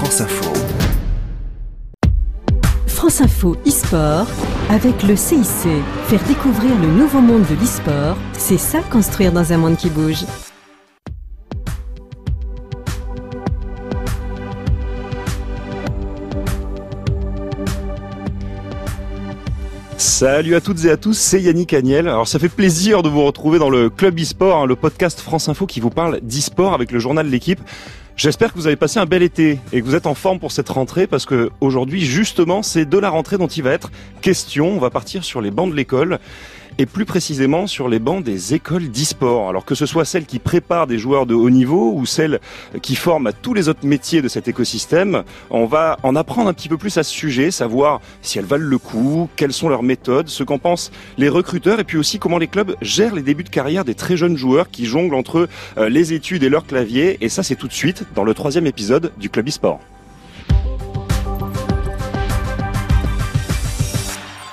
France Info. France Info e-sport avec le CIC. Faire découvrir le nouveau monde de l'e-sport, c'est ça construire dans un monde qui bouge. Salut à toutes et à tous, c'est Yannick Agnel. Alors ça fait plaisir de vous retrouver dans le Club e-sport, hein, le podcast France Info qui vous parle d'e-sport avec le journal L'équipe. J'espère que vous avez passé un bel été et que vous êtes en forme pour cette rentrée parce que aujourd'hui justement c'est de la rentrée dont il va être question. On va partir sur les bancs de l'école et plus précisément sur les bancs des écoles d'e-sport. Alors que ce soit celles qui préparent des joueurs de haut niveau ou celles qui forment à tous les autres métiers de cet écosystème, on va en apprendre un petit peu plus à ce sujet, savoir si elles valent le coup, quelles sont leurs méthodes, ce qu'en pensent les recruteurs et puis aussi comment les clubs gèrent les débuts de carrière des très jeunes joueurs qui jonglent entre euh, les études et leur clavier. Et ça, c'est tout de suite dans le troisième épisode du Club e-sport.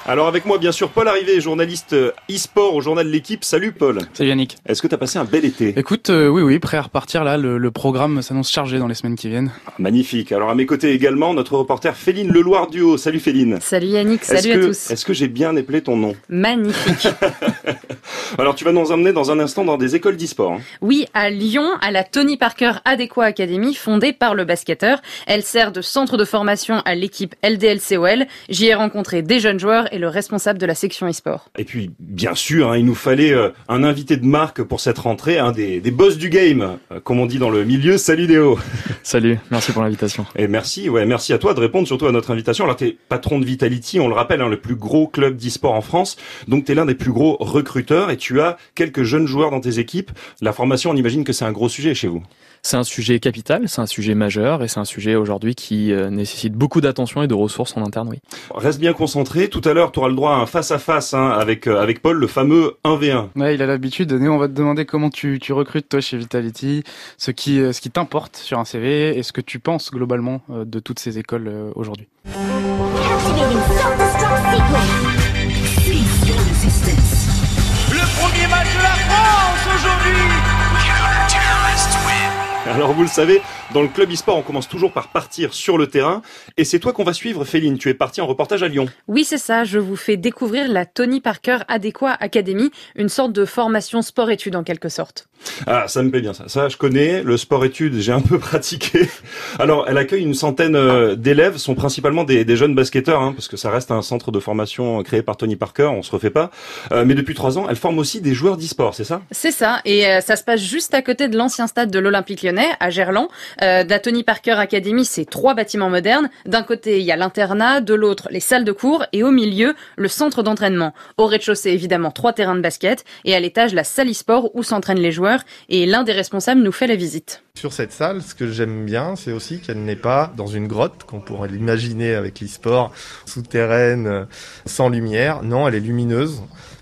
Alors avec moi bien sûr Paul Arrivé, journaliste euh, e-sport au journal L'équipe. Salut Paul. Salut Yannick. Est-ce que tu as passé un bel été? Écoute, euh, oui oui, prêt à repartir là, le, programme s'annonce chargé dans les semaines qui viennent. Ah, magnifique. Alors à mes côtés également notre reporter Féline Leloir Duo. Salut Féline. Salut Yannick, salut à tous. Est-ce que j'ai bien épelé ton nom? Magnifique. Alors tu vas nous emmener dans un instant dans des écoles d'e-sport. Hein. Oui, à Lyon, à la Tony Parker Adéquat Academy, fondée par le basketteur. Elle sert de centre de formation à l'équipe LDLCOL. J'y ai rencontré des jeunes joueurs et le responsable de la section e-sport. Et puis, bien sûr, hein, il nous fallait euh, un invité de marque pour cette rentrée, un des, des boss du game, euh, comme on dit dans le milieu. Salut Déo Salut, merci pour l'invitation. Et merci, ouais, merci à toi de répondre surtout à notre invitation. Alors, tu es patron de Vitality, on le rappelle, hein, le plus gros club d'e-sport en France. Donc, tu es l'un des plus gros recruteurs et tu as quelques jeunes joueurs dans tes équipes. La formation, on imagine que c'est un gros sujet chez vous. C'est un sujet capital, c'est un sujet majeur et c'est un sujet aujourd'hui qui euh, nécessite beaucoup d'attention et de ressources en interne, oui. Reste bien concentré. Tout à l'heure, tu auras le droit à un face-à-face hein, avec, euh, avec Paul, le fameux 1v1. Ouais, il a l'habitude. Néo, on va te demander comment tu, tu recrutes toi chez Vitality, ce qui, euh, ce qui t'importe sur un CV et ce que tu penses globalement de toutes ces écoles aujourd'hui. alors vous le savez, dans le club e-sport, on commence toujours par partir sur le terrain. Et c'est toi qu'on va suivre, Féline. Tu es parti en reportage à Lyon. Oui, c'est ça. Je vous fais découvrir la Tony Parker Adéquat Academy, une sorte de formation sport-études en quelque sorte. Ah, ça me plaît bien ça. Ça, je connais. Le sport-études, j'ai un peu pratiqué. Alors, elle accueille une centaine euh, d'élèves, sont principalement des, jeunes basketteurs, hein, parce que ça reste un centre de formation créé par Tony Parker. On se refait pas. Euh, mais depuis trois ans, elle forme aussi des joueurs d'e-sport, c'est ça? C'est ça. Et euh, ça se passe juste à côté de l'ancien stade de l'Olympique Lyonnais, à Gerland. Euh, la Tony Parker Academy, c'est trois bâtiments modernes. D'un côté, il y a l'internat, de l'autre, les salles de cours, et au milieu, le centre d'entraînement. Au rez-de-chaussée, évidemment, trois terrains de basket, et à l'étage, la salle e-sport où s'entraînent les joueurs et l'un des responsables nous fait la visite. Sur cette salle, ce que j'aime bien, c'est aussi qu'elle n'est pas dans une grotte, qu'on pourrait l'imaginer avec l'e-sport, souterraine, sans lumière. Non, elle est lumineuse.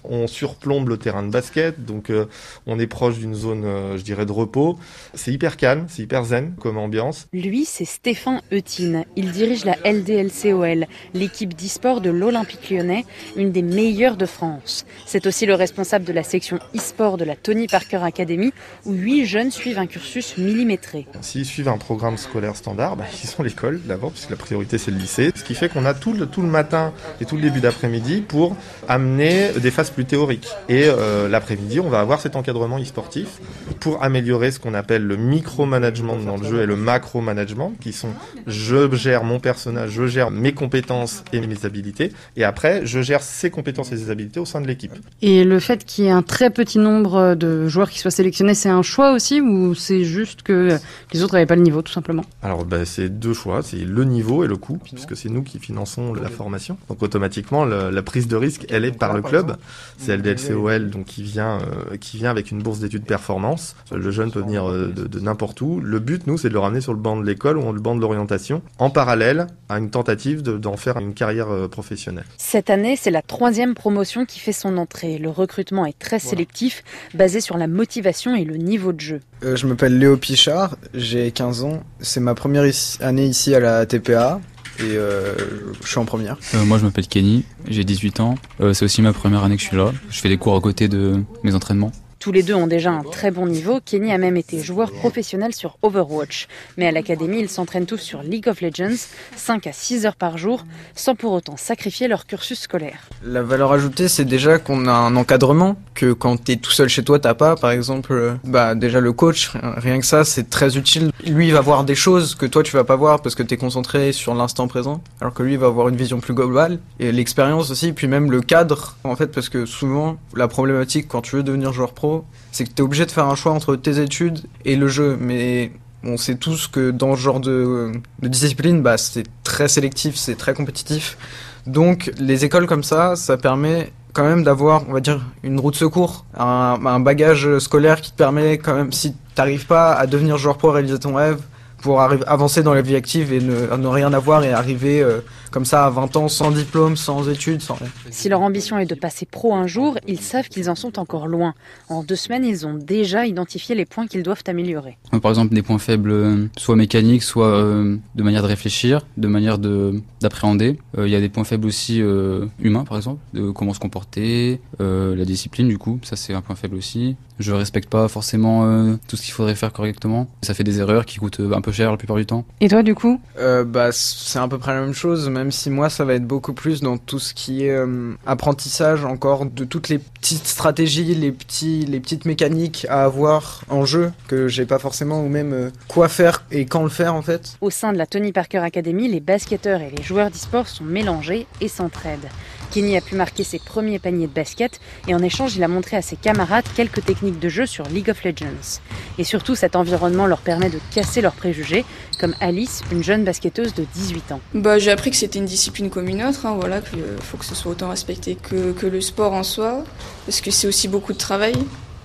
On surplombe le terrain de basket, donc euh, on est proche d'une zone, euh, je dirais, de repos. C'est hyper calme, c'est hyper zen comme ambiance. Lui, c'est Stéphane Eutine. Il dirige la LDLCOL, l'équipe d'e-sport de l'Olympique lyonnais, une des meilleures de France. C'est aussi le responsable de la section e-sport de la Tony Parker Academy, où huit jeunes suivent un cursus millimétré. S'ils suivent un programme scolaire standard, bah, ils sont l'école d'abord, puisque la priorité c'est le lycée. Ce qui fait qu'on a tout le, tout le matin et tout le début d'après-midi pour amener des phases plus théorique. Et euh, l'après-midi, on va avoir cet encadrement e-sportif pour améliorer ce qu'on appelle le micro-management dans le jeu et le macro-management, qui sont je gère mon personnage, je gère mes compétences et mes habilités, et après, je gère ces compétences et ses habilités au sein de l'équipe. Et le fait qu'il y ait un très petit nombre de joueurs qui soient sélectionnés, c'est un choix aussi, ou c'est juste que les autres n'avaient pas le niveau, tout simplement? Alors, bah, c'est deux choix, c'est le niveau et le coût, puisque c'est nous qui finançons la formation. Donc, automatiquement, la prise de risque, elle est par le club. C'est LDLCOL donc qui vient euh, qui vient avec une bourse d'études performance. Le jeune peut venir euh, de, n'importe où. Le but nous c'est de le ramener sur le banc de l'école ou le banc de l'orientation en parallèle à une tentative d'en faire une carrière euh, professionnelle. Cette année c'est la troisième promotion qui fait son entrée. Le recrutement est très sélectif, basé sur la motivation et le niveau de jeu. je m'appelle Léo Pichard, j'ai 15 ans. C'est ma première année ici à la TPA et euh, je suis en première. Euh, moi je m'appelle Kenny, j'ai 18 ans. Euh, c'est aussi ma première année que je suis là. Je fais des cours à côté de mes entraînements. Tous les deux ont déjà un très bon niveau. Kenny a même été joueur professionnel sur Overwatch. Mais à l'académie, ils s'entraînent tous sur League of Legends, 5 à 6 heures par jour, sans pour autant sacrifier leur cursus scolaire. La valeur ajoutée, c'est déjà qu'on a un encadrement que quand t'es tout seul chez toi, t'as pas. Par exemple, euh, bah déjà le coach, rien que ça, c'est très utile. Lui, il va voir des choses que toi tu vas pas voir parce que t'es concentré sur l'instant présent, alors que lui il va avoir une vision plus globale et l'expérience aussi, puis même le cadre en fait, parce que souvent la problématique quand tu veux devenir joueur pro, c'est que t'es obligé de faire un choix entre tes études et le jeu, mais on sait tous que dans ce genre de, discipline, bah, c'est très sélectif, c'est très compétitif. Donc les écoles comme ça, ça permet quand même d'avoir, on va dire, une route de secours, un, bagage scolaire qui te permet quand même, si t'arrives pas à devenir joueur pro, réaliser ton rêve, pour avancer dans la vie active et ne, ne rien avoir et arriver euh, comme ça à 20 ans sans diplôme, sans études, sans rien. Si leur ambition est de passer pro un jour, ils savent qu'ils en sont encore loin. En deux semaines, ils ont déjà identifié les points qu'ils doivent améliorer. Par exemple, des points faibles, euh, soit mécaniques, soit euh, de manière de réfléchir, de manière de d'appréhender. Euh, Il y a des points faibles aussi euh, humains, par exemple, de comment se comporter, euh, la discipline, du coup, ça c'est un point faible aussi. Je respecte pas forcément euh, tout ce qu'il faudrait faire correctement. Ça fait des erreurs qui coûtent un peu cher la plupart du temps. Et toi, du coup? Euh, bah, c'est à peu près la même chose, même si moi ça va être beaucoup plus dans tout ce qui est euh, apprentissage encore de toutes les petites stratégies, les petits, les petites mécaniques à avoir en jeu que j'ai pas forcément ou même euh, quoi faire et quand le faire en fait. Au sein de la Tony Parker Academy, les basketteurs et les joueurs d'e-sport sont mélangés et s'entraident. Kenny a pu marquer ses premiers paniers de basket et en échange, il a montré à ses camarades quelques techniques de jeu sur League of Legends. Et surtout, cet environnement leur permet de casser leurs préjugés, comme Alice, une jeune basketteuse de 18 ans. Bah, j'ai appris que c'était une discipline comme une autre, hein, voilà, qu'il faut que ce soit autant respecté que, que le sport en soi, parce que c'est aussi beaucoup de travail.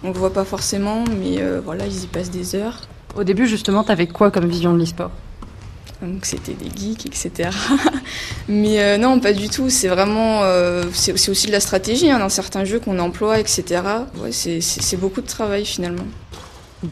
On le voit pas forcément, mais euh, voilà, ils y passent des heures. Au début, justement, t'avais quoi comme vision de l'e-sport? Donc c'était des geeks, etc. mais euh, non, pas du tout. C'est vraiment, euh, c'est aussi de la stratégie hein, dans certains jeux qu'on emploie, etc. C'est beaucoup de travail finalement.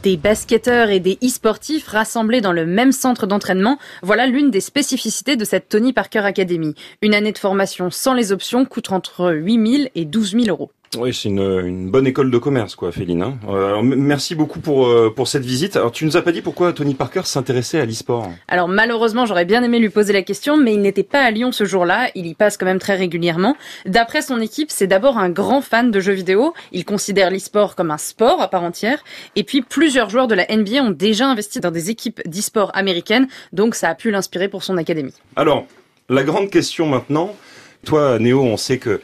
Des basketteurs et des e-sportifs rassemblés dans le même centre d'entraînement, voilà l'une des spécificités de cette Tony Parker Academy. Une année de formation sans les options coûte entre 8 000 et 12 000 euros. Oui, c'est une, une bonne école de commerce, quoi, Féline. hein. Euh, alors, merci beaucoup pour, euh, pour cette visite. Alors, tu nous as pas dit pourquoi Tony Parker s'intéressait à l'e-sport? Alors malheureusement, j'aurais bien aimé lui poser la question, mais il n'était pas à Lyon ce jour-là, il y passe quand même très régulièrement. D'après son équipe, c'est d'abord un grand fan de jeux vidéo, il considère l'e-sport comme un sport à part entière, et puis plusieurs joueurs de la NBA ont déjà investi dans des équipes d'e-sport américaines, donc ça a pu l'inspirer pour son académie. Alors, la grande question maintenant. Toi, Néo, on sait que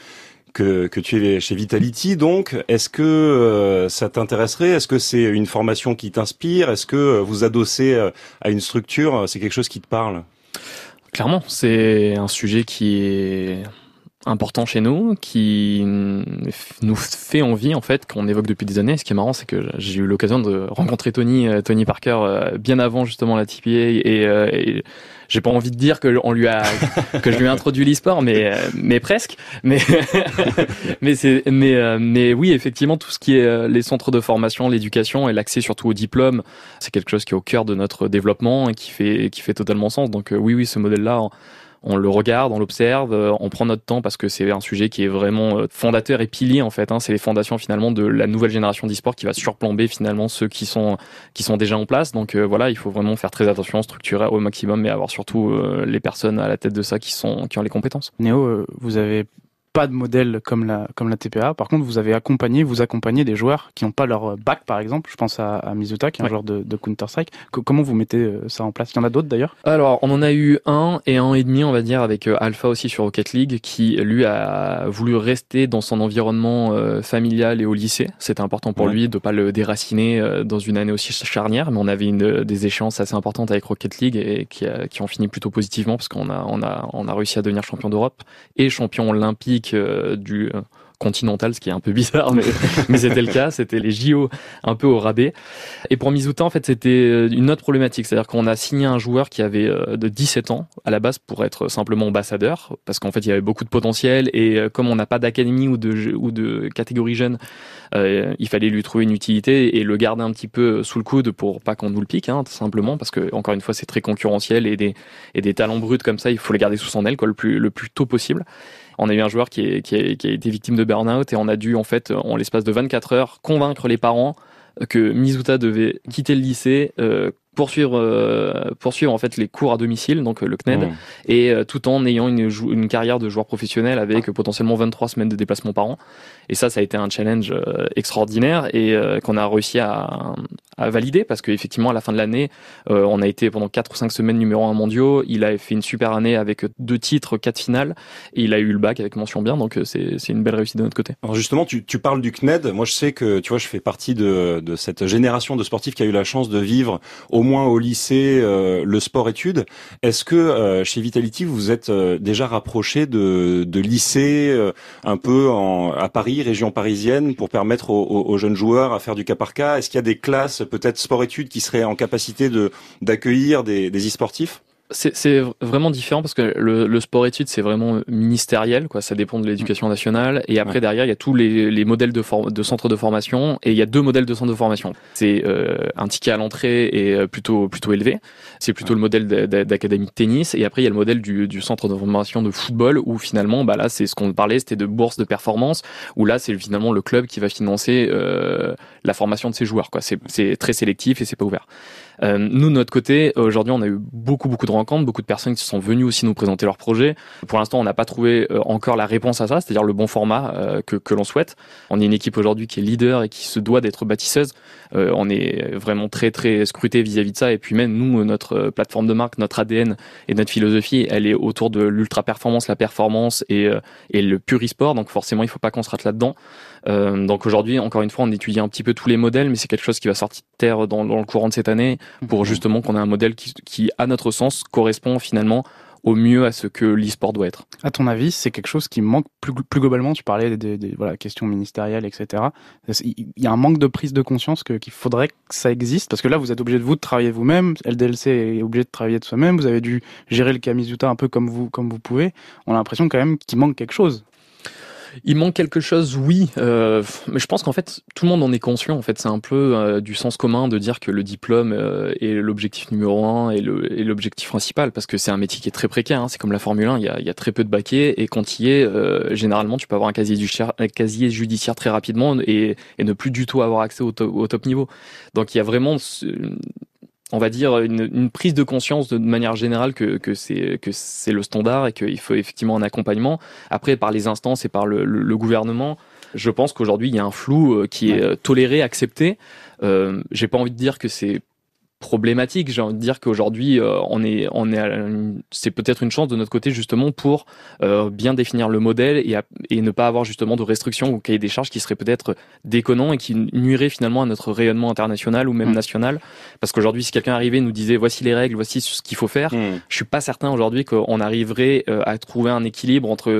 que, que tu es chez Vitality, donc est-ce que euh, ça t'intéresserait? Est-ce que c'est une formation qui t'inspire? Est-ce que euh, vous adossez euh, à une structure? C'est quelque chose qui te parle? Clairement, c'est un sujet qui est important chez nous, qui nous fait envie en fait, qu'on évoque depuis des années. Ce qui est marrant, c'est que j'ai eu l'occasion de rencontrer Tony, euh, Tony Parker, bien avant justement la TPA, et, et j'ai pas envie de dire que on lui a, que je lui ai introduit l'e-sport, mais mais presque. Mais mais c'est mais euh, mais oui, effectivement, tout ce qui est euh, les centres de formation, l'éducation et l'accès surtout au diplôme, c'est quelque chose qui est au cœur de notre développement et qui fait qui fait totalement sens. Donc euh, oui, oui, ce modèle-là. On- le regarde, on l'observe, euh, on prend notre temps parce que c'est un sujet qui est vraiment euh, fondateur et pilier en fait. Hein. C'est les fondations finalement de la nouvelle génération d'e-sport qui va surplomber finalement ceux qui sont qui sont déjà en place. Donc euh, voilà, il faut vraiment faire très attention, structurer au maximum et avoir surtout euh, les personnes à la tête de ça qui sont qui ont les compétences. Néo, euh, vous avez pas de modèle comme la, comme la TPA. Par contre, vous avez accompagné, vous accompagnez des joueurs qui n'ont pas leur bac, par exemple. Je pense à, à Mizuta, qui est un Ouais. joueur de, de Counter-Strike. Co- comment vous mettez euh, ça en place? Il y en a d'autres d'ailleurs? Alors, on en a eu un et un et demi, on va dire, avec euh, Alpha aussi sur Rocket League, qui lui a voulu rester dans son environnement euh, familial et au lycée. C'était important pour Ouais. lui de pas le déraciner euh, dans une année aussi charnière, mais on avait une, des échéances assez importantes avec Rocket League et qui, a- qui ont fini plutôt positivement parce qu'on a, on a, on a réussi à devenir champion d'Europe et champion olympique euh, du euh, continental, ce qui est un peu bizarre, mais, c'était le cas. C'était les JO un peu au rabais. Et pour Mizuta, en fait, c'était euh, une autre problématique. C'est-à-dire qu'on a signé un joueur qui avait de 17 ans à la base pour être simplement ambassadeur, parce qu'en fait, il y avait beaucoup de potentiel. Et comme on n'a pas d'académie ou de, catégorie jeune, il fallait lui trouver une utilité et le garder un petit peu sous le coude pour pas qu'on nous le pique, hein, tout simplement, parce que encore une fois, c'est très concurrentiel et des, talents bruts comme ça, il faut les garder sous son aile le plus tôt possible. On a eu un joueur qui, est, qui, a, qui a été victime de burn-out et on a dû en fait, en l'espace de 24 heures, convaincre les parents que Mizuta devait quitter le lycée, euh, poursuivre euh, poursuivre en fait les cours à domicile donc euh, le CNED Mmh. et euh, tout en ayant une, une carrière de joueur professionnel avec euh, potentiellement 23 semaines de déplacement par an et ça ça a été un challenge euh, extraordinaire et euh, qu'on a réussi à, à valider parce qu'effectivement à la fin de l'année euh, on a été pendant 4 ou 5 semaines numéro 1 mondiaux il a fait une super année avec deux titres quatre finales et il a eu le bac avec mention bien donc euh, c'est une belle réussite de notre côté Alors justement, tu, tu parles du CNED. Moi, je sais que tu vois, je fais partie de, de cette génération de sportifs qui a eu la chance de vivre au moins au lycée euh, le sport-études. Est-ce que euh, chez Vitality, vous êtes euh, déjà rapproché de, de lycées euh, un peu en, à Paris, région parisienne, pour permettre aux- aux jeunes joueurs à faire du cas par cas? Est-ce qu'il y a des classes peut-être sport-études qui seraient en capacité de d'accueillir des, des e-sportifs? C'est vraiment différent parce que le, le sport études c'est vraiment ministériel quoi. Ça dépend de l'éducation nationale. Et après Ouais. derrière il y a tous les, les modèles de, de centres de formation. Et il y a deux modèles de centres de formation. C'est euh, un ticket à l'entrée est euh, plutôt plutôt élevé. C'est plutôt le modèle d'a- d'a- d'académie de tennis. Et après il y a le modèle du, du centre de formation de football où finalement bah là c'est ce qu'on parlait c'était de bourse de performance où là c'est finalement le club qui va financer euh, la formation de ses joueurs quoi. C'est c'est très sélectif et c'est pas ouvert euh, nous, de notre côté, aujourd'hui, on a eu beaucoup, beaucoup de rencontres, beaucoup de personnes qui sont venues aussi nous présenter leurs projets. Pour l'instant, on n'a pas trouvé euh, encore la réponse à ça, c'est-à-dire le bon format euh, que, que l'on souhaite. On est une équipe aujourd'hui qui est leader et qui se doit d'être bâtisseuse. Euh, on est vraiment très, très scruté vis-à-vis de ça. Et puis même, nous, notre euh, plateforme de marque, notre ADN et notre philosophie, elle est autour de l'ultra-performance, la performance et, euh, et le pur e-sport. Donc forcément, il faut pas qu'on se rate là-dedans. Euh, donc aujourd'hui, encore une fois, on étudie un petit peu tous les modèles, mais c'est quelque chose qui va sortir de terre dans, dans le courant de cette année pour justement qu'on ait un modèle qui, qui, à notre sens, correspond finalement au mieux à ce que l'e-sport doit être. À ton avis, c'est quelque chose qui manque plus, plus globalement Tu parlais des, des, des, voilà, questions ministérielles, etc. Il y a un manque de prise de conscience qu'il faudrait que ça existe? Parce que là, vous êtes obligé de vous de travailler vous-même. LDLC est obligé de travailler de soi-même. Vous avez dû gérer le Kamizuta un peu comme vous, comme vous pouvez. On a l'impression quand même qu'il manque quelque chose. Il manque quelque chose, oui, euh, mais je pense qu'en fait tout le monde en est conscient. En fait, c'est un peu euh, du sens commun de dire que le diplôme euh, est l'objectif numéro un et l'objectif principal, parce que c'est un métier qui est très précaire. hein. C'est comme la Formule 1, il y a, y a très peu de baquets et quand il y est, euh, généralement, tu peux avoir un casier judiciaire, un casier judiciaire très rapidement et, et ne plus du tout avoir accès au, au top niveau. Donc il y a vraiment on va dire une, une prise de conscience de manière générale que, que c'est que c'est le standard et qu'il faut effectivement un accompagnement. Après, par les instances et par le, le- le gouvernement, je pense qu'aujourd'hui il y a un flou euh, qui est euh, toléré, accepté. Euh, J'ai pas envie de dire que c'est problématique. J'ai envie de dire qu'aujourd'hui, euh, on est, on est, c'est peut-être une chance de notre côté justement pour euh, bien définir le modèle et, à- et ne pas avoir justement de restrictions ou cahier des charges qui seraient peut-être déconnants et qui nuiraient finalement à notre rayonnement international ou même Mm. national. Parce qu'aujourd'hui, si quelqu'un arrivait et nous disait voici les règles, voici ce qu'il faut faire, Hmm. je suis pas certain aujourd'hui qu'on arriverait euh, à trouver un équilibre entre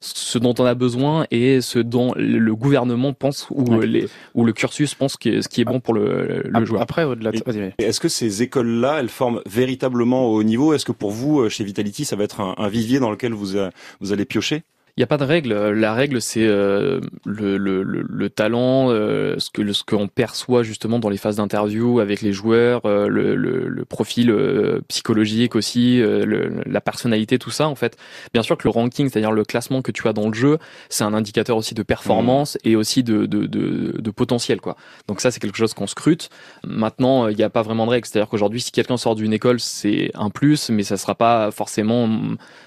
ce dont on a besoin et ce dont le gouvernement pense ou Ouais. les ou le cursus pense que ce qui est bon pour le, joueur. Après, au-delà de... Est-ce que ces écoles-là, elles forment véritablement au haut niveau? Est-ce que pour vous, euh, chez Vitality, ça va être un, vivier dans lequel vous, euh, vous allez piocher? Il n'y a pas de règle. La règle, c'est euh, le, le, le, le talent, euh, ce que ce qu'on perçoit justement dans les phases d'interview avec les joueurs, euh, le, profil euh, psychologique aussi, euh, la personnalité, tout ça. En fait, bien sûr que le ranking, c'est-à-dire le classement que tu as dans le jeu, c'est un indicateur aussi de performance et aussi de, de, de, de potentiel, quoi. Donc ça, c'est quelque chose qu'on scrute. Maintenant, il n'y a pas vraiment de règle. C'est-à-dire qu'aujourd'hui, si quelqu'un sort d'une école, c'est un plus, mais ça sera pas forcément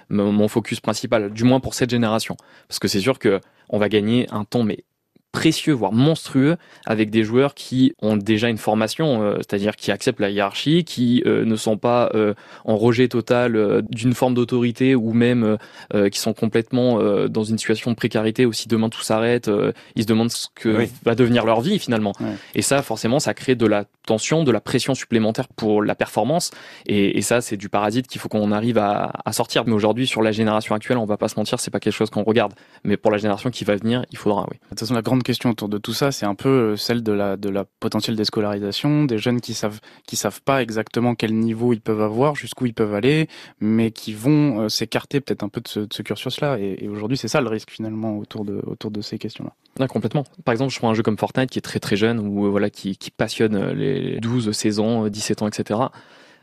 mon focus principal, du moins pour cette génération. Parce que c'est sûr que on va gagner un temps mais précieux, voire monstrueux, avec des joueurs qui ont déjà une formation, euh, c'est-à-dire qui acceptent la hiérarchie, qui euh, ne sont pas euh, en rejet total d'une forme d'autorité ou même qui sont complètement dans une situation de précarité où si demain tout s'arrête, ils se demandent ce que Oui. va devenir leur vie finalement. Ouais. Et ça, forcément, ça crée de la tension, de la pression supplémentaire pour la performance. Et, et ça, c'est du parasite qu'il faut qu'on arrive à, à sortir. Mais aujourd'hui, sur la génération actuelle, on va pas se mentir, c'est pas quelque chose qu'on regarde. Mais pour la génération qui va venir, il faudra, oui. De toute façon, la grande question autour de tout ça, c'est un peu euh, celle de la, potentielle déscolarisation, des jeunes qui savent, qui savent pas exactement quel niveau ils peuvent avoir, jusqu'où ils peuvent aller, mais qui vont euh, s'écarter peut-être un peu de ce, cursus-là. Et, et aujourd'hui, c'est ça le risque finalement autour de, autour de ces questions-là. Complètement. Par exemple, je prends un jeu comme Fortnite qui est très très jeune ou euh, voilà qui, qui passionne les 12, 16 ans, euh, 17 ans, etc.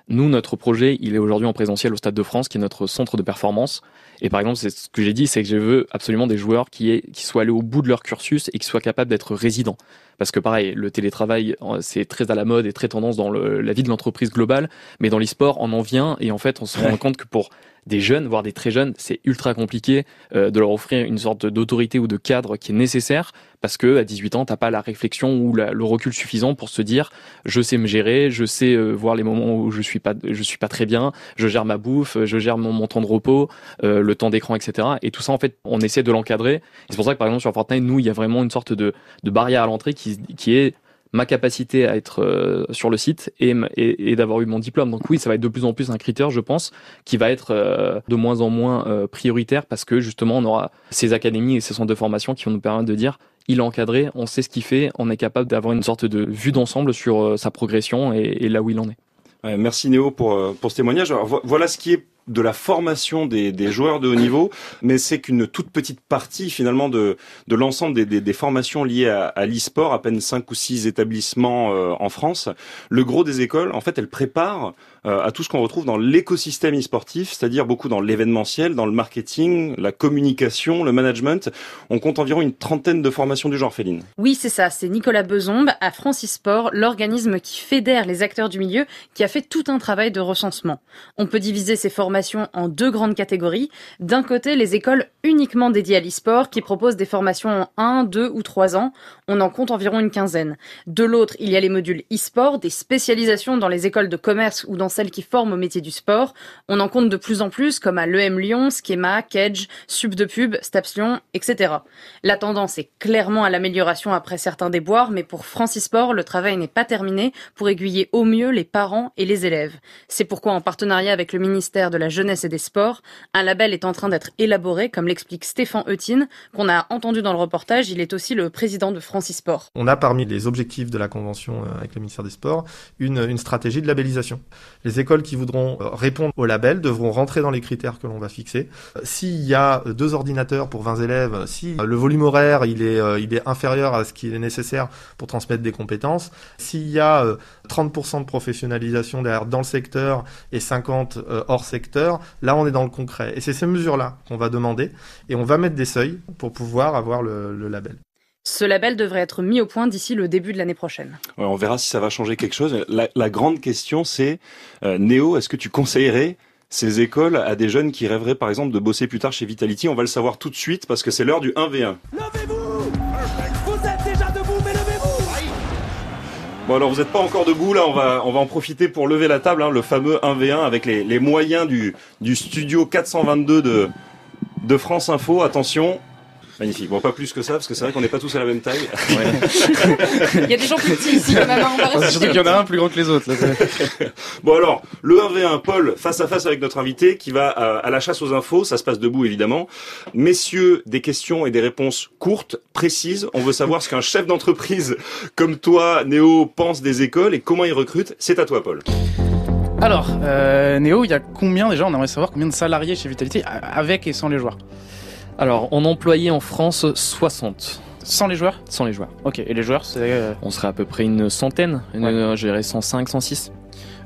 Nous, notre projet, il est aujourd'hui en présentiel au Stade de France, qui est notre centre de performance. Et par exemple, c'est ce que j'ai dit, c'est que je veux absolument des joueurs qui, aient, qui soient allés au bout de leur cursus et qui soient capables d'être résidents. Parce que pareil, le télétravail, c'est très à la mode et très tendance dans le, la vie de l'entreprise globale, mais dans l'e-sport, on en vient et en fait, on se rend compte que pour des jeunes, voire des très jeunes, c'est ultra compliqué euh, de leur offrir une sorte d'autorité ou de cadre qui est nécessaire parce que à 18 ans, t'as pas la réflexion ou le recul suffisant pour se dire je sais me gérer, je sais euh, voir les moments où je suis pas je suis pas très bien, je gère ma bouffe, je gère mon, mon temps de repos, euh, le temps d'écran, etc. Et tout ça, en fait, on essaie de l'encadrer. C'est pour ça que par exemple sur Fortnite, nous, il y a vraiment une sorte de, de barrière à l'entrée qui, qui est ma capacité à être euh, sur le site et, et, et d'avoir eu mon diplôme. Donc oui, ça va être de plus en plus un critère, je pense, qui va être euh, de moins en moins euh, prioritaire parce que justement, on aura ces académies et ces centres de formation qui vont nous permettre de dire il est encadré, on sait ce qu'il fait, on est capable d'avoir une sorte de vue d'ensemble sur sa progression et, et, là où il en est. Merci Néo pour, pour ce témoignage. Alors, voilà ce qui est de la formation des, des, joueurs de haut niveau, mais c'est qu'une toute petite partie finalement de, de l'ensemble des, des, formations liées à, à l'e-sport, à peine cinq ou six établissements euh, en France. Le gros des écoles, en fait, elles préparent euh, à tout ce qu'on retrouve dans l'écosystème e-sportif, c'est-à-dire beaucoup dans l'événementiel, dans le marketing, la communication, le management. On compte environ une trentaine de formations du genre, Féline. Oui, c'est ça. C'est Nicolas Bezombe à France e-sport, l'organisme qui fédère les acteurs du milieu, qui a fait tout un travail de recensement. On peut diviser ces formations en deux grandes catégories. D'un côté, les écoles uniquement dédiées à l'e-sport qui proposent des formations en 1, 2 ou 3 ans. On en compte environ une quinzaine. De l'autre, il y a les modules e-sport, des spécialisations dans les écoles de commerce ou dans celles qui forment au métier du sport. On en compte de plus en plus comme à l'EM Lyon, Schema, Kedge, Sub de Pub, Staps Lyon, etc. La tendance est clairement à l'amélioration après certains déboires, mais pour France e-sport, le travail n'est pas terminé pour aiguiller au mieux les parents et les élèves. C'est pourquoi en partenariat avec le ministère de la la jeunesse et des sports. Un label est en train d'être élaboré, comme l'explique Stéphane Eutin, qu'on a entendu dans le reportage. Il est aussi le président de Francis Sport. On a parmi les objectifs de la convention euh, avec le ministère des Sports une, stratégie de labellisation. Les écoles qui voudront euh, répondre au label devront rentrer dans les critères que l'on va fixer. Euh, s'il y a deux ordinateurs pour 20 élèves, si le volume horaire il est, inférieur à ce qui est nécessaire pour transmettre des compétences, s'il y a 30% de professionnalisation derrière dans le secteur et 50 hors secteur, Là, on est dans le concret. Et c'est ces mesures-là qu'on va demander. Et on va mettre des seuils pour pouvoir avoir le, le label. Ce label devrait être mis au point d'ici le début de l'année prochaine. Ouais, on verra si ça va changer quelque chose. La, la grande question, c'est, euh, Néo, est-ce que tu conseillerais ces écoles à des jeunes qui rêveraient par exemple de bosser plus tard chez Vitality? On va le savoir tout de suite parce que c'est l'heure du 1v1. Bon alors vous n'êtes pas encore debout là, on va on va en profiter pour lever la table, hein, le fameux 1v1 avec les, les moyens du, du studio 422 de, de France Info. Attention, Magnifique. Bon, pas plus que ça, parce que c'est vrai qu'on n'est pas tous à la même taille. Ouais. Il y a des gens plus petits ici, quand même. Oh, surtout qu'il y en a un plus grand que les autres. Là. bon, alors, le 1v1, Paul, face à face avec notre invité, qui va à, à, la chasse aux infos. Ça se passe debout, évidemment. Messieurs, des questions et des réponses courtes, précises. On veut savoir ce qu'un chef d'entreprise comme toi, Néo, pense des écoles et comment il recrute. C'est à toi, Paul. Alors, euh, Néo, il y a combien déjà On aimerait savoir combien de salariés chez Vitality, avec et sans les joueurs? Alors, on employait en France 60. Sans les joueurs Sans les joueurs. Ok, et les joueurs, c'est... Euh... On serait à peu près une centaine, ouais. je dirais 105, 106.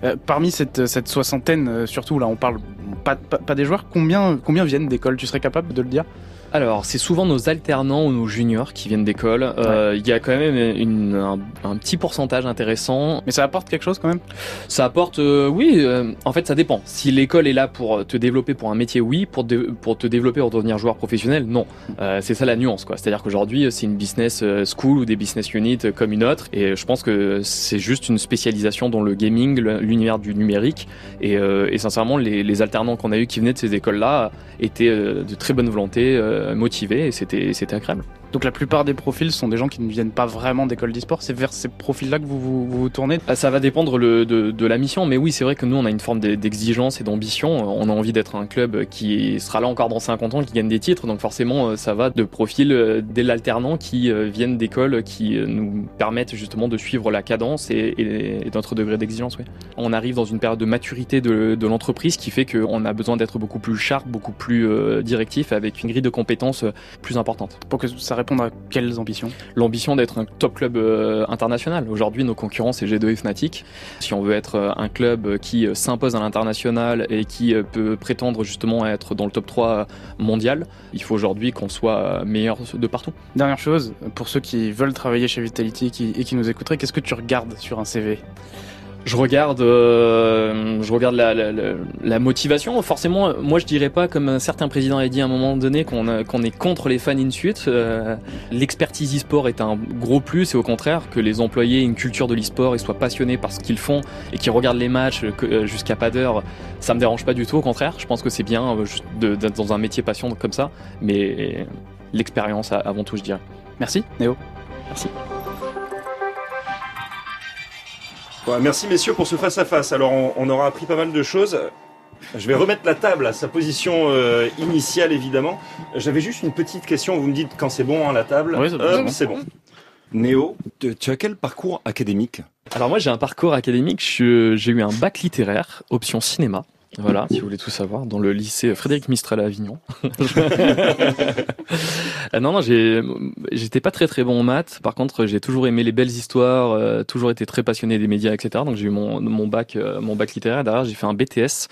Euh, parmi cette, cette soixantaine, euh, surtout, là, on parle pas, pas, pas des joueurs, combien, combien viennent d'école Tu serais capable de le dire? Alors, c'est souvent nos alternants ou nos juniors qui viennent d'école. Il euh, ouais. y a quand même une, un, un, petit pourcentage intéressant. Mais ça apporte quelque chose quand même? Ça apporte, euh, oui. Euh, en fait, ça dépend. Si l'école est là pour te développer pour un métier, oui. Pour, de, pour te développer pour devenir joueur professionnel, non. Euh, c'est ça la nuance, quoi. C'est-à-dire qu'aujourd'hui, c'est une business school ou des business units comme une autre. Et je pense que c'est juste une spécialisation dans le gaming, l'univers du numérique. Et, et sincèrement, les, les alternants qu'on a eu qui venaient de ces écoles-là étaient de très bonne volonté motivés et c'était c'était agréable. Donc la plupart des profils sont des gens qui ne viennent pas vraiment d'école d'e-sport. C'est vers ces profils-là que vous vous, vous, vous tournez Ça va dépendre le, de, de, la mission, mais oui, c'est vrai que nous, on a une forme d'exigence et d'ambition. On a envie d'être un club qui sera là encore dans 50 ans, qui gagne des titres. Donc forcément, ça va de profils dès l'alternant qui viennent d'écoles qui nous permettent justement de suivre la cadence et, et, et notre degré d'exigence. Oui. On arrive dans une période de maturité de, de l'entreprise qui fait qu'on a besoin d'être beaucoup plus sharp, beaucoup plus euh, directif, avec une grille de compétences plus importante. Pour que ça répondre à quelles ambitions? L'ambition d'être un top club euh, international. Aujourd'hui, nos concurrents, c'est G2 et Fnatic. Si on veut être euh, un club qui euh, s'impose à l'international et qui peut prétendre justement à être dans le top 3 mondial, il faut aujourd'hui qu'on soit meilleur de partout. Dernière chose, pour ceux qui veulent travailler chez Vitality qui, et qui nous écouteraient, qu'est-ce que tu regardes sur un CV Je regarde, euh, je regarde la, la, la, la motivation. Forcément, moi je dirais pas comme un certain président a dit à un moment donné qu'on est contre les fans in suite. Euh, L'expertise e-sport est un gros plus et au contraire que les employés aient une culture de l'e-sport et soient passionnés par ce qu'ils font et qui regardent les matchs euh, jusqu'à pas d'heure, ça me dérange pas du tout. Au contraire, je pense que c'est bien d'être dans un métier passion comme ça, mais l'expérience avant tout, je dirais. Merci, Néo. Merci. Ouais, merci messieurs pour ce face-à-face. Alors on, on aura appris pas mal de choses. Je vais remettre la table à sa position euh, initiale évidemment. J'avais juste une petite question. Vous me dites quand c'est bon hein, la table. Oui, c'est bon, c'est bon. Néo, tu tu as quel parcours académique? Alors moi j'ai un parcours académique, j'ai eu un bac littéraire, option cinéma. Voilà, si vous voulez tout savoir, dans le lycée Frédéric Mistral à Avignon. Ah non, non, j'étais pas très très bon en maths. Par contre, j'ai toujours aimé les belles histoires, euh, toujours été très passionné des médias, etc. Donc j'ai eu mon, mon bac, euh, mon bac littéraire. Derrière, j'ai fait un BTS,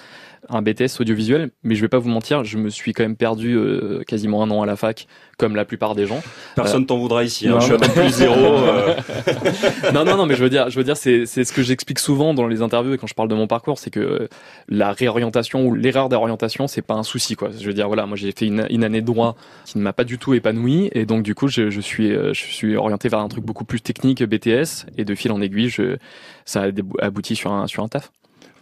un BTS audiovisuel. Mais je vais pas vous mentir, je me suis quand même perdu euh, quasiment un an à la fac, comme la plupart des gens. Personne t'en voudra ici. Hein. non. Je suis à plus zéro. euh. non, non, non, mais je veux dire, je veux dire, c'est, c'est ce que j'explique souvent dans les interviews et quand je parle de mon parcours, c'est que euh, la réorientation ou l'erreur d'orientation, c'est pas un souci, quoi. Je veux dire, voilà, moi j'ai fait une, une année de droit qui ne m'a pas du tout épanoui et donc du coup, je, je suis, euh, je suis orienté vers un truc beaucoup plus technique, BTS, et de fil en aiguille, je, ça a abouti sur un, sur un taf.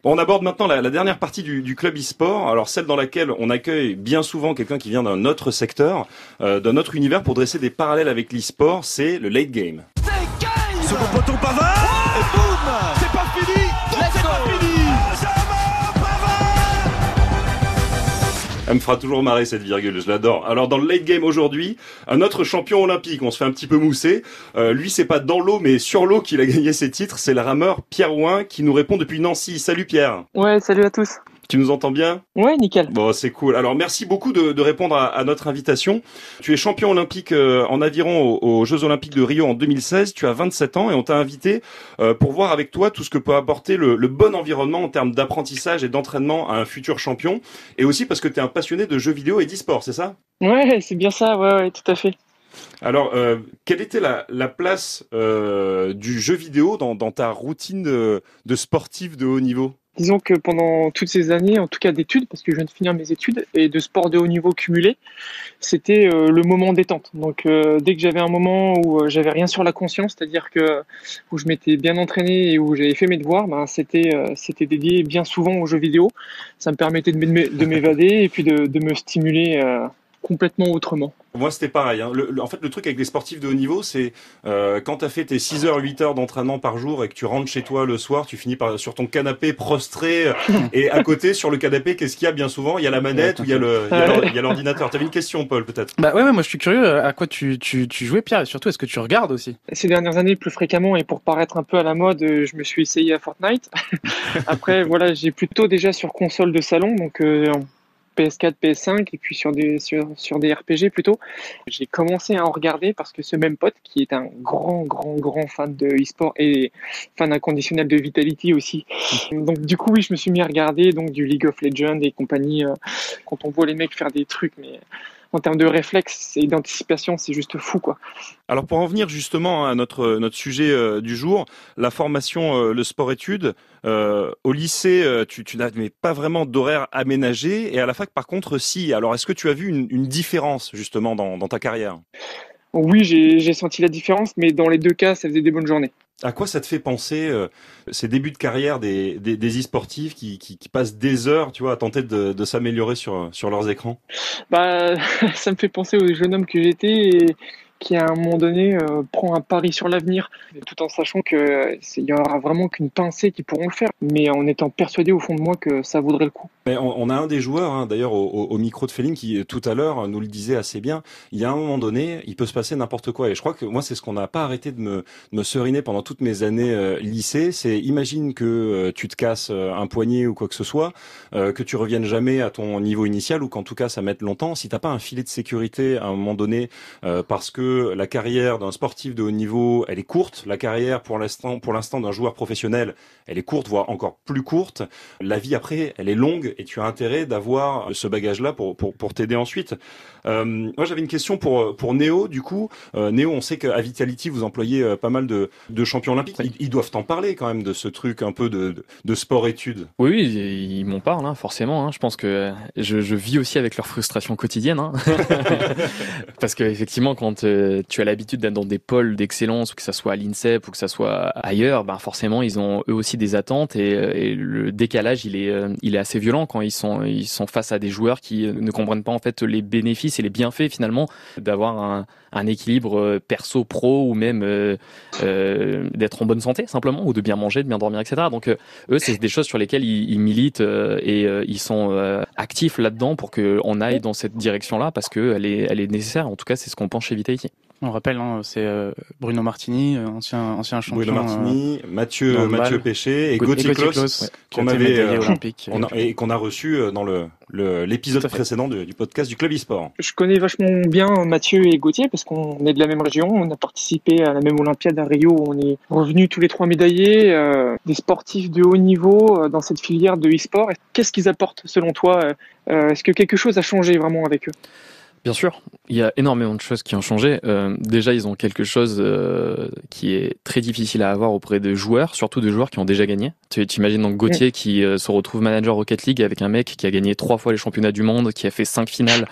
On aborde maintenant la, dernière partie du, club e-sport, alors celle dans laquelle on accueille bien souvent quelqu'un qui vient d'un autre secteur, euh, d'un autre univers pour dresser des parallèles avec l'e-sport, c'est le late game. Elle me fera toujours marrer cette virgule, je l'adore. Alors dans le late game aujourd'hui, un autre champion olympique, on se fait un petit peu mousser. Euh, lui, c'est pas dans l'eau, mais sur l'eau qu'il a gagné ses titres. C'est le rameur Pierre Ouin qui nous répond depuis Nancy. Salut Pierre. Ouais, salut à tous. Tu nous entends bien? Ouais, nickel. Bon, c'est cool. Alors, merci beaucoup de, de répondre à, à notre invitation. Tu es champion olympique euh, en aviron aux, aux Jeux olympiques de Rio en 2016. Tu as 27 ans et on t'a invité euh, pour voir avec toi tout ce que peut apporter le, le bon environnement en termes d'apprentissage et d'entraînement à un futur champion. Et aussi parce que tu es un passionné de jeux vidéo et d'e-sport, c'est ça? Ouais, c'est bien ça, ouais, ouais, tout à fait. Alors, euh, quelle était la, la place du jeu vidéo dans, dans ta routine de, de sportif de haut niveau? Disons que pendant toutes ces années, en tout cas d'études, parce que je viens de finir mes études, et de sport de haut niveau cumulé, c'était euh, le moment détente. Donc euh, dès que j'avais un moment où euh, j'avais rien sur la conscience, c'est-à-dire que où je m'étais bien entraîné et où j'avais fait mes devoirs, ben, c'était c'était dédié bien souvent aux jeux vidéo. Ça me permettait de m'é- de m'évader et puis de, me stimuler complètement autrement. Moi, c'était pareil. Hein. Le- le- en fait, le truc avec les sportifs de haut niveau, c'est euh, quand tu as fait tes 6 heures, 8 heures d'entraînement par jour et que tu rentres chez toi le soir, tu finis par, sur ton canapé prostré. euh, et à côté, sur le canapé, qu'est-ce qu'il y a? Bien souvent Il y a la manette ou il y a l'ordinateur. Tu avais une question, Paul, peut-être Bah ouais, ouais, moi je suis curieux à quoi tu, tu, tu jouais, Pierre, et surtout est-ce que tu regardes aussi? Ces dernières années, plus fréquemment, et pour paraître un peu à la mode, euh, je me suis essayé à Fortnite. Après, voilà, j'ai plutôt déjà sur console de salon, donc euh, PS4, PS5, et puis sur des, sur, sur des RPG plutôt. J'ai commencé à en regarder parce que ce même pote, qui est un grand, grand, grand fan de e-sport et fan inconditionnel de Vitality aussi. Donc du coup, oui, je me suis mis à regarder donc du League of Legends et compagnie. euh, quand on voit les mecs faire des trucs, mais en termes de réflexe et d'anticipation, c'est juste fou, quoi. Alors pour en venir justement à notre notre sujet euh, du jour, la formation, euh, le sport-études. euh, au lycée, euh, tu, tu n'avais pas vraiment d'horaire aménagé et à la fac, par contre, si. Alors est-ce que tu as vu une, une différence justement dans, dans ta carrière? Oui, j'ai j'ai senti la différence, mais dans les deux cas, ça faisait des bonnes journées. À quoi ça te fait penser euh, ces débuts de carrière des, des, des e-sportifs qui, qui, passent des heures, tu vois, à tenter de, de s'améliorer sur, sur leurs écrans? Bah, ça me fait penser au jeune homme que j'étais et qui, à un moment donné, euh, prend un pari sur l'avenir, tout en sachant que c'est- il y aura vraiment qu'une pincée qui pourront le faire, mais en étant persuadé au fond de moi que ça vaudrait le coup. On, a un des joueurs, hein, d'ailleurs, au, micro de Féline, qui tout à l'heure nous le disait assez bien. Il y a un moment donné, il peut se passer n'importe quoi. Et je crois que moi, c'est ce qu'on n'a pas arrêté de me, me seriner pendant toutes mes années euh, lycée. C'est imagine que euh, tu te casses euh, un poignet ou quoi que ce soit, euh, que tu reviennes jamais à ton niveau initial ou qu'en tout cas ça mette longtemps. Si t'as pas un filet de sécurité à un moment donné, euh, parce que la carrière d'un sportif de haut niveau, elle est courte. La carrière pour l'instant, pour l'instant d'un joueur professionnel, elle est courte, voire encore plus courte. La vie après, elle est longue et tu as intérêt d'avoir ce bagage-là pour, pour, pour t'aider ensuite. Euh, moi, j'avais une question pour, pour Néo, du coup. Euh, Néo, on sait qu'à Vitality, vous employez euh, pas mal de, de champions olympiques. Ils, ils doivent t'en parler quand même de ce truc un peu de, de, de sport-études. Oui, oui, ils m'en parlent, hein, forcément. hein. Je pense que je, je vis aussi avec leur frustration quotidienne. hein. Parce que effectivement, quand tu as l'habitude d'être dans des pôles d'excellence, que ça soit à l'INSEP ou que ça soit ailleurs, ben forcément, ils ont eux aussi des attentes et, euh, le décalage, euh, il est assez violent quand ils sont, ils sont face à des joueurs qui ne comprennent pas en fait les bénéfices et les bienfaits finalement d'avoir un, un équilibre euh, perso-pro ou même euh, euh, d'être en bonne santé simplement ou de bien manger, de bien dormir, etc. Donc eux, c'est des choses sur lesquelles ils, ils militent et ils sont actifs là-dedans pour qu'on aille dans cette direction-là parce qu'elle est, elle est nécessaire. En tout cas, c'est ce qu'on pense chez Vitality. On rappelle, hein, c'est euh, Bruno Martini, euh, ancien, ancien champion. Bruno Martini, Mathieu, le Mathieu. Péché et Gaut- Gauthier qui a qu'on été avait, médaillé euh, olympique. on a- et qu'on a reçu euh, dans le le- l'épisode précédent de- du podcast du Club eSport. Je connais vachement bien Mathieu et Gauthier parce qu'on est de la même région. On a participé à la même Olympiade à Rio. On est revenus tous les trois médaillés, euh, des sportifs de haut niveau euh, dans cette filière de e-sport. Qu'est-ce qu'ils apportent selon toi euh, euh, Est-ce que quelque chose a changé vraiment avec eux? Bien sûr, il y a énormément de choses qui ont changé. Euh, déjà, ils ont quelque chose euh, qui est très difficile à avoir auprès de joueurs, surtout de joueurs qui ont déjà gagné. Tu imagines donc Gauthier qui euh, se retrouve manager Rocket League avec un mec qui a gagné trois fois les championnats du monde, qui a fait cinq finales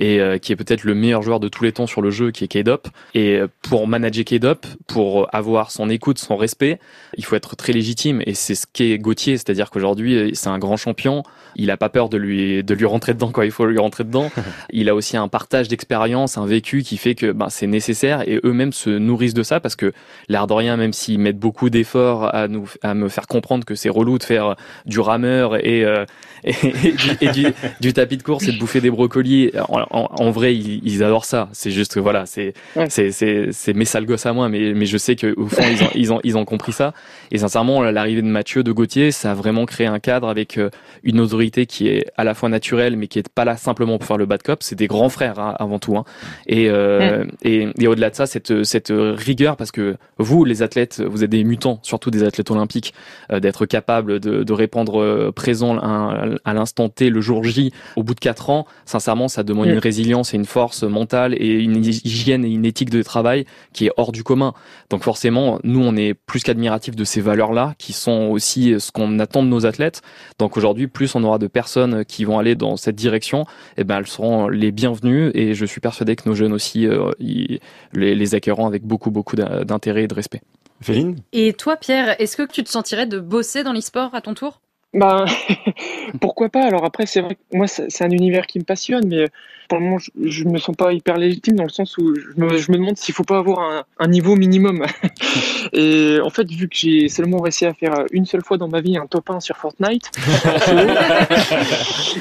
et euh, qui est peut-être le meilleur joueur de tous les temps sur le jeu, qui est K-Dop. Et euh, pour manager K-Dop, pour avoir son écoute, son respect, il faut être très légitime. Et c'est ce qu'est Gauthier, c'est-à-dire qu'aujourd'hui, c'est un grand champion. Il a pas peur de lui de lui rentrer dedans quand il faut lui rentrer dedans. il a aussi un partage d'expérience, un vécu qui fait que ben, c'est nécessaire et eux-mêmes se nourrissent de ça parce que l'air de rien, même s'ils mettent beaucoup d'efforts à nous à me faire comprendre que c'est relou de faire du rameur et, euh, et, et du, et du, du tapis de course et de bouffer des brocolis, en, en- en vrai, ils, ils adorent ça. C'est juste que voilà, c'est Ouais. c'est c'est c'est mes sales gosses à moi, mais mais je sais que au fond ils ont ils ont ils ont compris ça. Et sincèrement, l'arrivée de Mathieu, de Gauthier, ça a vraiment créé un cadre avec euh, une autorité qui est à la fois naturelle, mais qui est pas là simplement pour faire le bad cop. C'est des grands frères hein, avant tout. Hein. Et, euh, et, et au-delà de ça, cette, cette rigueur, parce que vous, les athlètes, vous êtes des mutants, surtout des athlètes olympiques, euh, d'être capables de, de répondre euh, présent à l'instant T, le jour J, au bout de quatre ans. Sincèrement, ça demande Mm. une résilience et une force mentale et une hygiène et une éthique de travail qui est hors du commun. Donc forcément, nous, on est plus qu'admiratifs de ces valeurs-là, qui sont aussi ce qu'on attend de nos athlètes. Donc aujourd'hui, plus on aura de personnes qui vont aller dans cette direction, eh ben elles seront les bienvenues et je suis persuadé que nos jeunes aussi euh, les, les accueilleront avec beaucoup beaucoup d'in- d'intérêt et de respect. Féline? Et toi, Pierre, est-ce que tu te sentirais de bosser dans l'e-sport à ton tour? Ben, pourquoi pas? Alors après, c'est vrai que moi, c'est un univers qui me passionne, mais pour le moment, je, je me sens pas hyper légitime dans le sens où je me, je me demande s'il faut pas avoir un, un niveau minimum. Et en fait, vu que j'ai seulement réussi à faire une seule fois dans ma vie un top 1 sur Fortnite,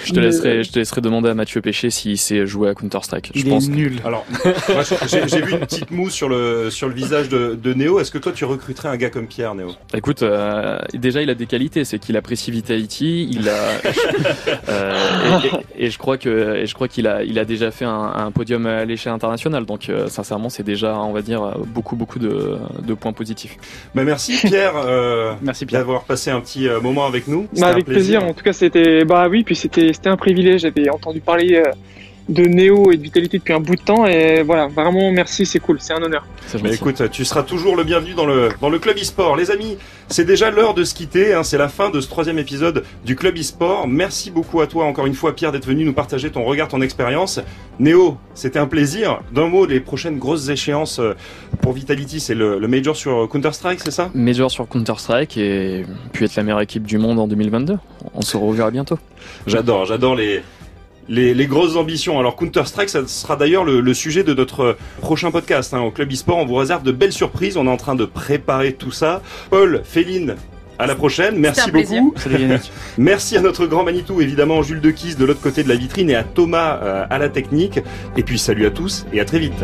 Je te laisserai, je te laisserai demander à Mathieu Péché s'il sait jouer à Counter Strike. Je Il pense est que- nul. Alors, j'ai vu une petite moue sur le sur le visage de, de Néo. Est-ce que toi, tu recruterais un gars comme Pierre, Néo Écoute, euh, déjà il a des qualités, c'est qu'il apprécie Vitality, il a euh, et, et- et je crois que et je crois qu'il a il a déjà fait un, un podium à l'échelle internationale, donc euh, sincèrement c'est déjà on va dire beaucoup beaucoup de, de points positifs. Bah, merci Pierre euh, Merci Pierre. d'avoir passé un petit moment avec nous. C'était bah, un avec plaisir. En tout cas, c'était bah oui, puis c'était c'était un privilège. J'avais entendu parler euh, de Néo et de Vitalité depuis un bout de temps, et voilà, vraiment merci, c'est cool, c'est un honneur. Mais écoute, tu seras toujours le bienvenu dans le, dans le Club eSport. Les amis, c'est déjà l'heure de se quitter. hein. c'est la fin de ce troisième épisode du Club eSport. Merci beaucoup à toi, encore une fois, Pierre, d'être venu nous partager ton regard, ton expérience. Néo, c'était un plaisir. D'un mot, les prochaines grosses échéances euh, pour Vitality, c'est le, le Major sur Counter-Strike, c'est ça? Major sur Counter Strike et puis être la meilleure équipe du monde en 2022. On se reverra bientôt. J'adore, j'adore les, les, les grosses ambitions. Alors Counter-Strike, ça sera d'ailleurs le, le sujet de notre prochain podcast. hein. Au Club eSport, on vous réserve de belles surprises. On est en train de préparer tout ça. Paul, Féline, À la prochaine. Merci beaucoup. Salut. Merci à notre grand Manitou, évidemment, Jules Dequise de l'autre côté de la vitrine et à Thomas euh, à la technique. Et puis salut à tous et à très vite.